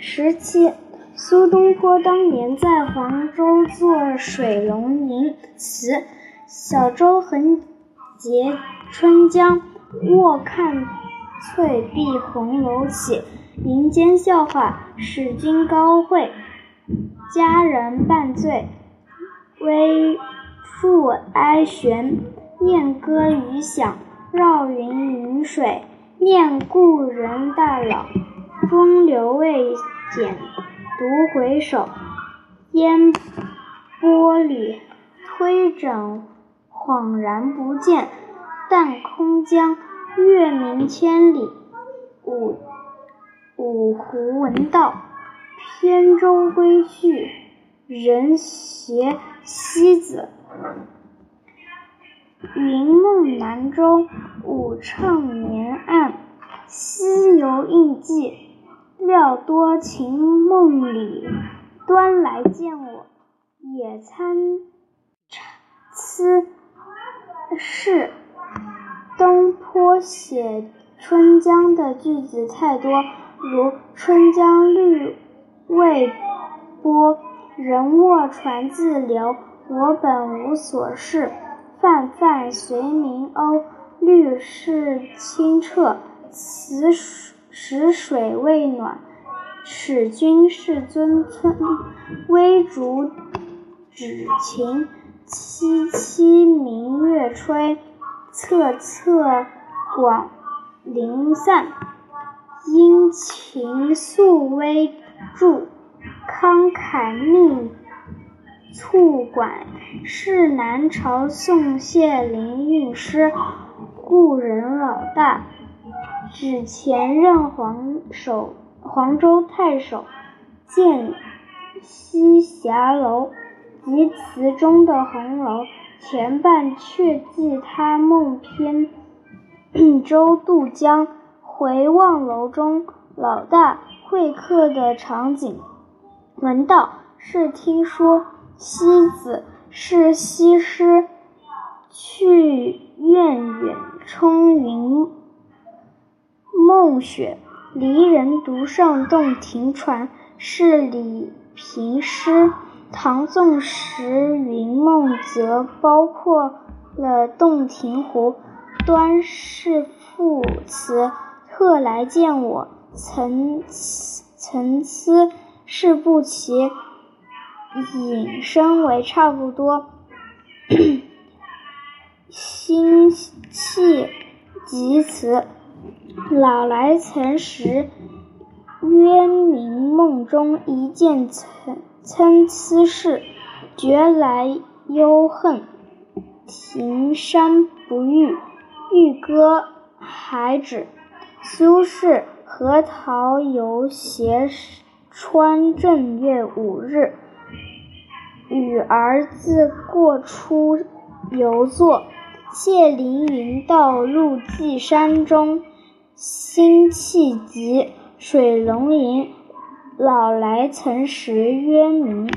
十七，苏东坡当年在黄州作水龙吟词：“小舟横截春江，卧看翠壁红楼起。民间笑话，使君高会，佳人半醉，微复哀弦。念歌余响，绕云云水。念故人大老，风流未减。独回首，烟波里推枕，恍然不见。但空江月明千里，五五湖闻道，扁舟归去，人携西子。云梦南州，午怅年暗。西游印记，料多情梦里。端来见我，也参差是。东坡写春江的句子太多，如“春江绿未波，人卧船自流。我本无所事，泛泛随明鸥。绿是清澈，此时水未暖。使君是尊村，微竹指晴。凄凄明月吹。恻恻广陵散，殷勤素微著，慷慨命促管。是南朝宋谢灵运诗，故人老大，指前任黄守黄州太守，建西霞楼及词中的红楼。前半却记他梦扁舟渡江，回望楼中老大会客的场景。闻道是听说，西子是西施，去苑远冲云梦雪。离人独上洞庭船，是李瓶诗。唐宋时云梦则包括了洞庭湖。端是赋词，特来见我。参参差是不齐，引申为差不多。辛弃疾词，老来曾识，渊明梦中一见参。参差是，觉来忧恨。庭山不遇，欲歌还止。苏轼何桃游携川正月五日，与儿子过出游作。谢灵运道路寄山中，辛弃疾水龙吟。老来曾识渊明。